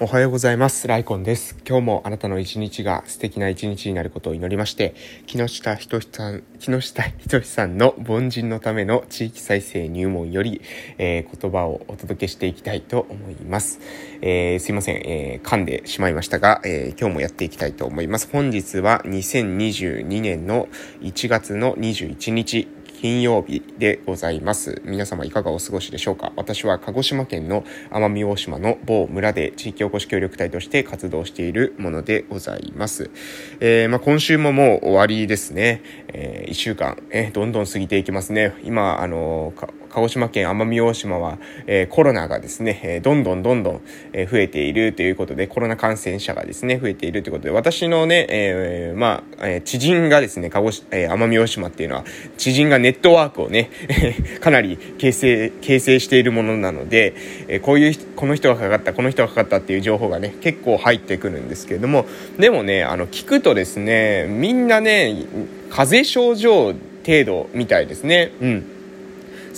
おはようございます。ライコンです。今日もあなたの一日が素敵な一日になることを祈りまして、木下ひとしさん、木下ひとしさんの凡人のための地域再生入門より、えー、言葉をお届けしていきたいと思います。えー、すいません、えー、噛んでしまいましたが、え今日もやっていきたいと思います。本日は2022年の1月の21日、金曜日でございます。皆様いかがお過ごしでしょうか？私は鹿児島県の奄美大島の某村で地域おこし協力隊として活動しているものでございます。えー、まあ、今週ももう終わりですね。えー、1週間、えー、どんどん過ぎていきますね。今、あの鹿児島県奄美大島は、えー、コロナがですね、えー、どんどんどんどん、えー、増えているということで、コロナ感染者がですね、増えているということで、私のね、えー、まあ、え知人がですね、鹿児島、え奄美大島っていうのは、知人がネットワークをね、かなり形成、形成しているものなので、えこういう、この人がかかった、この人がかかったっていう情報がね、結構入ってくるんですけれども、でもね、あの、聞くとですね、みんなね、風邪症状程度みたいですね。うん。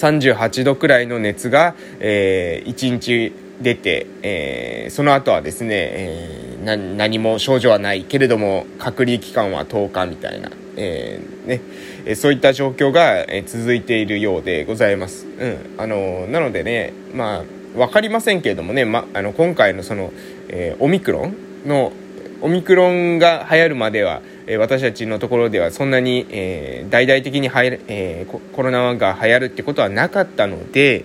38度くらいの熱が、えー、1日出て、えー、その後はですね、えー、何も症状はないけれども隔離期間は10日みたいな、えー、ねえそういった状況が、え続いているようでございます。うん、あのなのでね、まあ、分かりませんけれどもね、ま、あの今回のその、えオミクロンのオミクロンが流行るまではえ私たちのところではそんなに、え、大々的にはや、えー、コロナが流行るってことはなかったので、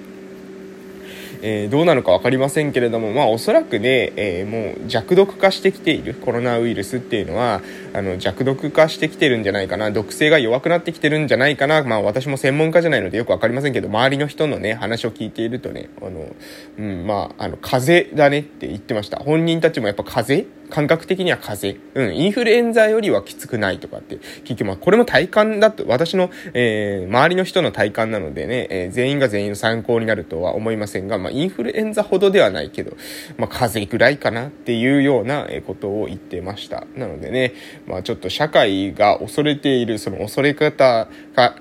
え、どうなのか分かりませんけれども、まあ、おそらくね、えー、もう弱毒化してきているコロナウイルスっていうのはあの弱毒化してきてるんじゃないかな毒性が弱くなってきてるんじゃないかな、まあ、私も専門家じゃないのでよく分かりませんけど周りの人のね話を聞いているとねあの、うんまあ、あの風邪だねって言ってました。本人たちもやっぱ風邪感覚的には風邪。うん、インフルエンザよりはきつくないとかって、結局まあこれも体感だと、私の、えー、周りの人の体感なのでね、えー、全員が全員の参考になるとは思いませんが、まあインフルエンザほどではないけど、まあ風邪ぐらいかなっていうようなことを言ってました。なのでね、まあちょっと社会が恐れているその恐れ方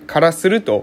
からすると、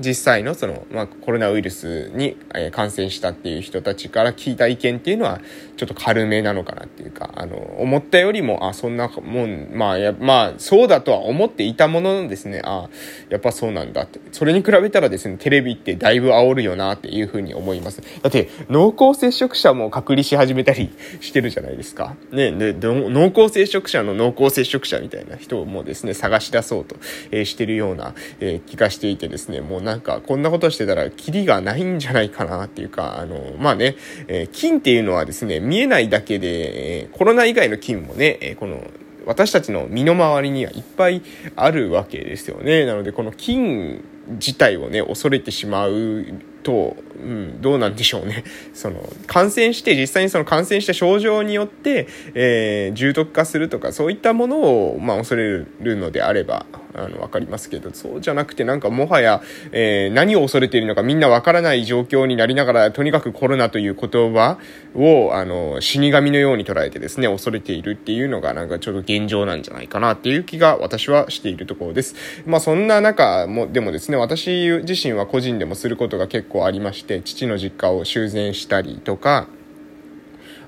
実際のその、まあ、コロナウイルスに、感染したっていう人たちから聞いた意見っていうのは、ちょっと軽めなのかなっていうか、あの、思ったよりも、あ、そんなもん、まあ、や、まあ、そうだとは思っていたもののですね、あ、やっぱそうなんだって。それに比べたらですね、テレビってだいぶ煽るよなっていうふうに思います。だって、濃厚接触者も隔離し始めたりしてるじゃないですか。ね、で、濃厚接触者の濃厚接触者みたいな人もうですね、探し出そうと、えー、してるような、えー、気がしていてですね、もうなんか、こんなことしてたら、キリがないんじゃないかなっていうか、あの、まあね、えー、菌っていうのはですね、見えないだけで、えー、コロナ以外の菌もね、えー、この、私たちの身の回りにはいっぱいあるわけですよね。なので、この菌自体をね、恐れてしまうと、うん、どうなんでしょうね。その、感染して、実際にその感染した症状によって、えー、重篤化するとか、そういったものを、まあ、恐れるのであれば、あの、わかりますけど、そうじゃなくてなんかもはや、えー、何を恐れているのかみんなわからない状況になりながら、とにかくコロナという言葉を、あの、死神のように捉えてですね、恐れているっていうのがなんかちょっと現状なんじゃないかなっていう気が私はしているところです。まあそんな中も、でもですね、私自身は個人でもすることが結構ありまして、父の実家を修繕したりとか、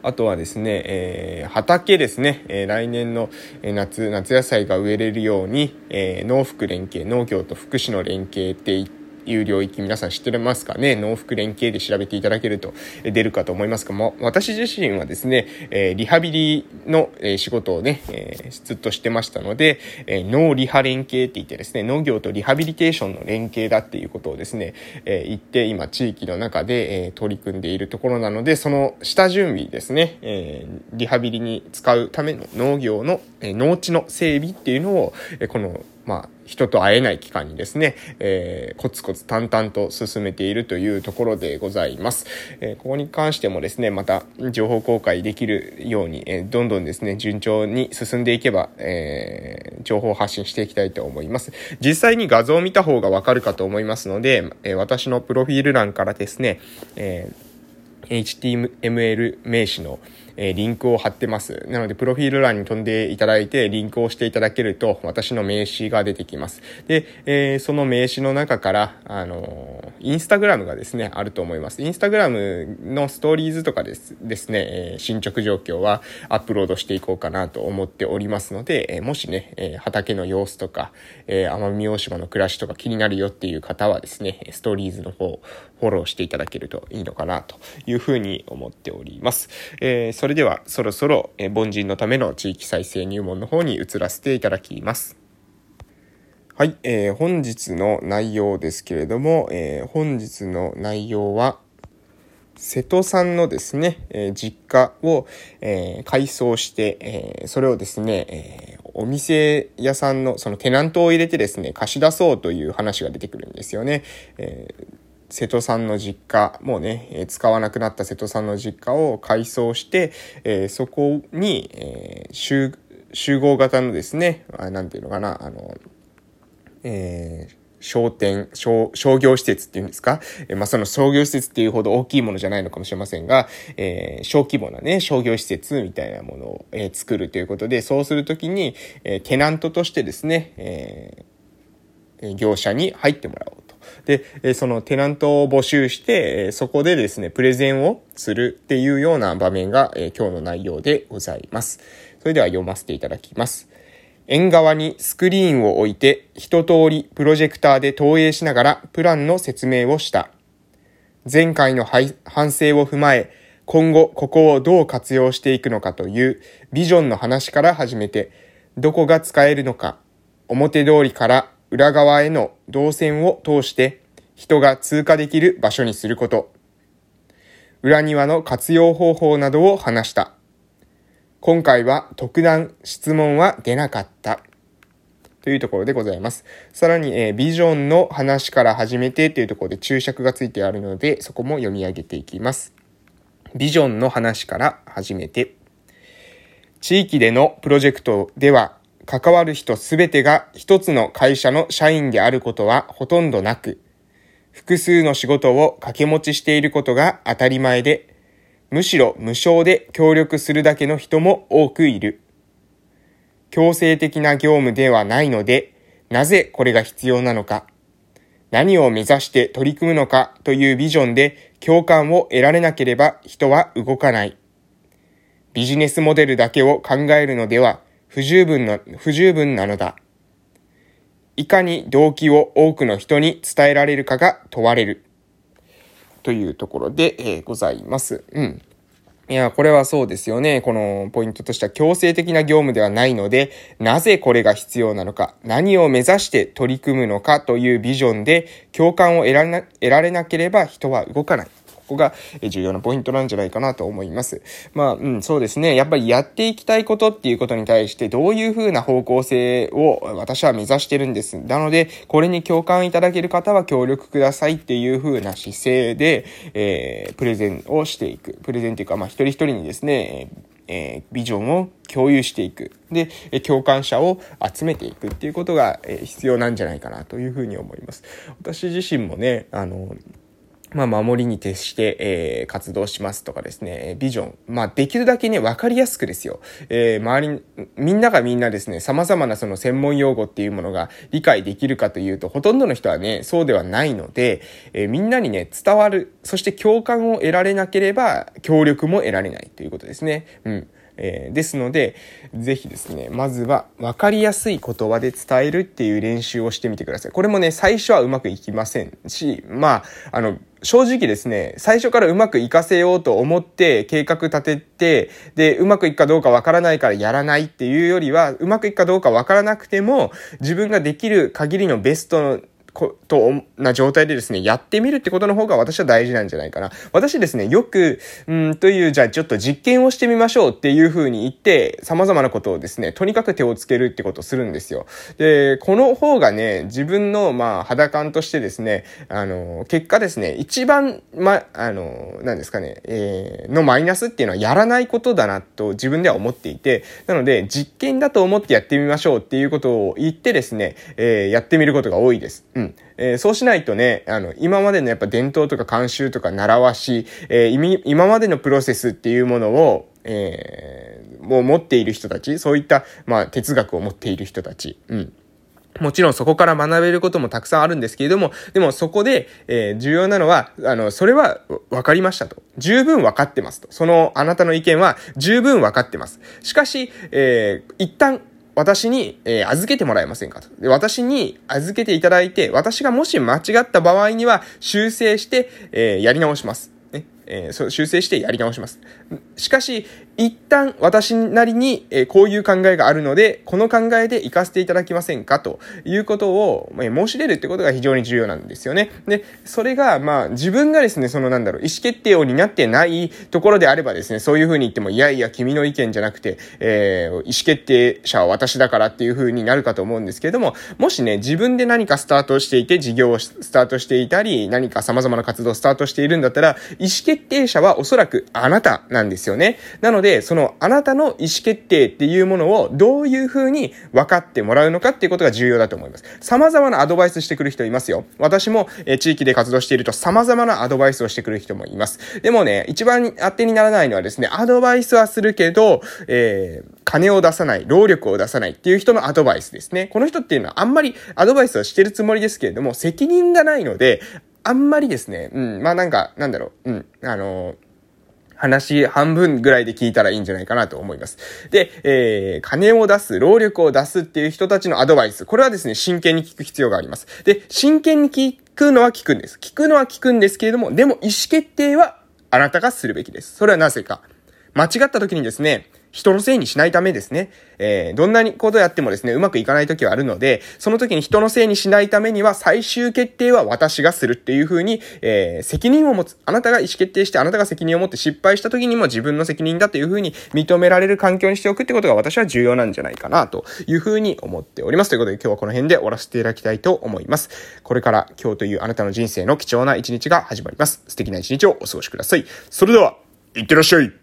あとはですね、えー、畑ですね、えー、来年の夏、夏野菜が植えれるように、えー、農福連携、農業と福祉の連携っていって、いう領域皆さん知ってますかね？農福連携で調べていただけると出るかと思いますが、も私自身はですね、えー、リハビリの、えー、仕事をね、えー、ずっとしてましたので、えー、農リハ連携って言ってですね、農業とリハビリテーションの連携だっていうことをですね、えー、言って今地域の中で、えー、取り組んでいるところなので、その下準備ですね、えー、リハビリに使うための農業の、えー、農地の整備っていうのを、えー、このまあ、人と会えない期間にですね、えー、コツコツ淡々と進めているというところでございます。えー、ここに関してもですね、また情報公開できるように、えー、どんどんですね、順調に進んでいけば、えー、情報発信していきたいと思います。実際に画像を見た方がわかるかと思いますので、えー、私のプロフィール欄からですね、えー HTML 名詞のえリンクを貼ってます。なので、プロフィール欄に飛んでいただいて、リンクをしていただけると、私の名刺が出てきます。で、え、その名刺の中から、あのインスタグラムがですね、あると思います。インスタグラムのストーリーズとかですですね、え、進捗状況はアップロードしていこうかなと思っておりますので、え、もしね、え畑の様子とか、え奄美大島の暮らしとか気になるよっていう方はですね、ストーリーズの方、フォローしていただけるといいのかなというふうに思っております。えー、それではそろそろ、え、凡人のための地域再生入門の方に移らせていただきます。はい、えー、本日の内容ですけれども、えー、本日の内容は、瀬戸さんのですね、えー、実家を、えー、改装して、えー、それをですね、えお店屋さんのそのテナントを入れてですね、貸し出そうという話が出てくるんですよね。え瀬戸さんの実家、もうね、え使わなくなった瀬戸さんの実家を改装して、えそこに、え集集合型のですね、あなんていうのかな、あの、えー、商店、商、商業施設っていうんですか？えまあ、その商業施設っていうほど大きいものじゃないのかもしれませんが、えー、小規模なね、商業施設みたいなものを、えー、作るということで、そうするときに、え、テナントとしてですね、え、業者に入ってもらおう。で、そのテナントを募集して、そこでですね、プレゼンをするっていうような場面が、今日の内容でございます。それでは読ませていただきます。縁側にスクリーンを置いて一通りプロジェクターで投影しながらプランの説明をした。前回の反省を踏まえ、今後ここをどう活用していくのかというビジョンの話から始めて、どこが使えるのか、表通りから裏側への動線を通して人が通過できる場所にすること。裏庭の活用方法などを話した。今回は特段質問は出なかった。というところでございます。さらに、えー、ビジョンの話から始めてというところで注釈がついてあるので、そこも読み上げていきます。ビジョンの話から始めて。地域でのプロジェクトでは、関わる人すべてが一つの会社の社員であることはほとんどなく、複数の仕事を掛け持ちしていることが当たり前で、むしろ無償で協力するだけの人も多くいる。強制的な業務ではないので、なぜこれが必要なのか、何を目指して取り組むのかというビジョンで共感を得られなければ人は動かない。ビジネスモデルだけを考えるのでは不十分の、不十分なのだ。いかに動機を多くの人に伝えられるかが問われる。というところで、えー、ございます。うん。いや、これはそうですよね。このポイントとしては強制的な業務ではないので、なぜこれが必要なのか、何を目指して取り組むのかというビジョンで共感を得られな得られなければ人は動かない。こが重要なポイントなんじゃないかなと思います。まあ、うん、そうですね。やっぱりやっていきたいことっていうことに対してどういう風な方向性を私は目指してるんです。なので、これに共感いただける方は協力くださいっていう風な姿勢で、えー、プレゼンをしていく。プレゼンっていうか、まあ、一人一人にですね、えー、ビジョンを共有していく。で、共感者を集めていくっていうことが、え必要なんじゃないかなというふうに思います。私自身もね、あの、まあ、守りに徹して、えー、活動しますとかですね、ビジョン。まあ、できるだけね、わかりやすくですよ。えー、周り、みんながみんなですね、様々なその専門用語っていうものが理解できるかというと、ほとんどの人はね、そうではないので、えー、みんなにね、伝わる、そして共感を得られなければ、協力も得られないということですね。うん。えー、ですので、ぜひですね、まずは分かりやすい言葉で伝えるっていう練習をしてみてください。これもね、最初はうまくいきませんし、まあ、あの、正直ですね、最初からうまくいかせようと思って計画立てて、で、うまくいくかどうかわからないからやらないっていうよりは、うまくいくかどうかわからなくても、自分ができる限りのベストことな状態でですね、やってみるってことの方が私は大事なんじゃないかな。私ですね、よく、うんという、じゃあちょっと実験をしてみましょうっていう風に言って、様々なことをですね、とにかく手をつけるってことをするんですよ。で、この方がね、自分の、まあ、肌感としてですね、あの、結果ですね、一番、ま、あの、何ですかね、えー、のマイナスっていうのはやらないことだなと自分では思っていて、なので、実験だと思ってやってみましょうっていうことを言ってですね、えー、やってみることが多いです。うん。えー、そうしないとね、あの、今までのやっぱ伝統とか慣習とか習わし、えー、今までのプロセスっていうものを、えー、もう持っている人たち、そういった、まあ、哲学を持っている人たち、うん。もちろんそこから学べることもたくさんあるんですけれども、でもそこで、えー、重要なのは、あの、それは分かりましたと。十分分かってますと。そのあなたの意見は十分分かってます。しかし、えー、一旦私に、えー、預けてもらえませんかと。で私に預けていただいて、私がもし間違った場合には修正して、えー、やり直します。ね。えー、修正してやり直します。しかし、一旦私なりに、えこういう考えがあるので、この考えで行かせていただけませんか？ということを、ま申し出るってことが非常に重要なんですよね。で、それが、まあ、自分がですね、そのなんだろう、意思決定を担ってないところであればですね、そういうふうに言っても、いやいや、君の意見じゃなくて、えー、意思決定者は私だからっていうふうになるかと思うんですけれども、もしね、自分で何かスタートしていて、事業をスタートしていたり、何か様々な活動をスタートしているんだったら、意思決定者はおそらくあなたなんですよね。なので、で、そのあなたの意思決定っていうものをどういうふうに分かってもらうのかっていうことが重要だと思います。様々なアドバイスしてくる人いますよ。私も、え地域で活動していると様々なアドバイスをしてくる人もいます。でもね、一番当てにならないのはですね、アドバイスはするけど、えー、金を出さない、労力を出さないっていう人のアドバイスですね。この人っていうのはあんまりアドバイスはしてるつもりですけれども、責任がないので、あんまりですね、うん、まあなんか、なんだろう、うん、あのー話半分ぐらいで聞いたらいいんじゃないかなと思います。で、えー、金を出す、労力を出すっていう人たちのアドバイス。これはですね、真剣に聞く必要があります。で、真剣に聞くのは聞くんです。聞くのは聞くんですけれども、でも意思決定はあなたがするべきです。それはなぜか。間違った時にですね、人のせいにしないためですね。えー、どんなにことやってもですね、うまくいかない時はあるので、その時に人のせいにしないためには、最終決定は私がするっていう風に、えー、責任を持つ。あなたが意思決定して、あなたが責任を持って失敗した時にも自分の責任だという風に認められる環境にしておくってことが私は重要なんじゃないかな、という風に思っております。ということで今日はこの辺で終わらせていただきたいと思います。これから今日というあなたの人生の貴重な一日が始まります。素敵な一日をお過ごしください。それでは、いってらっしゃい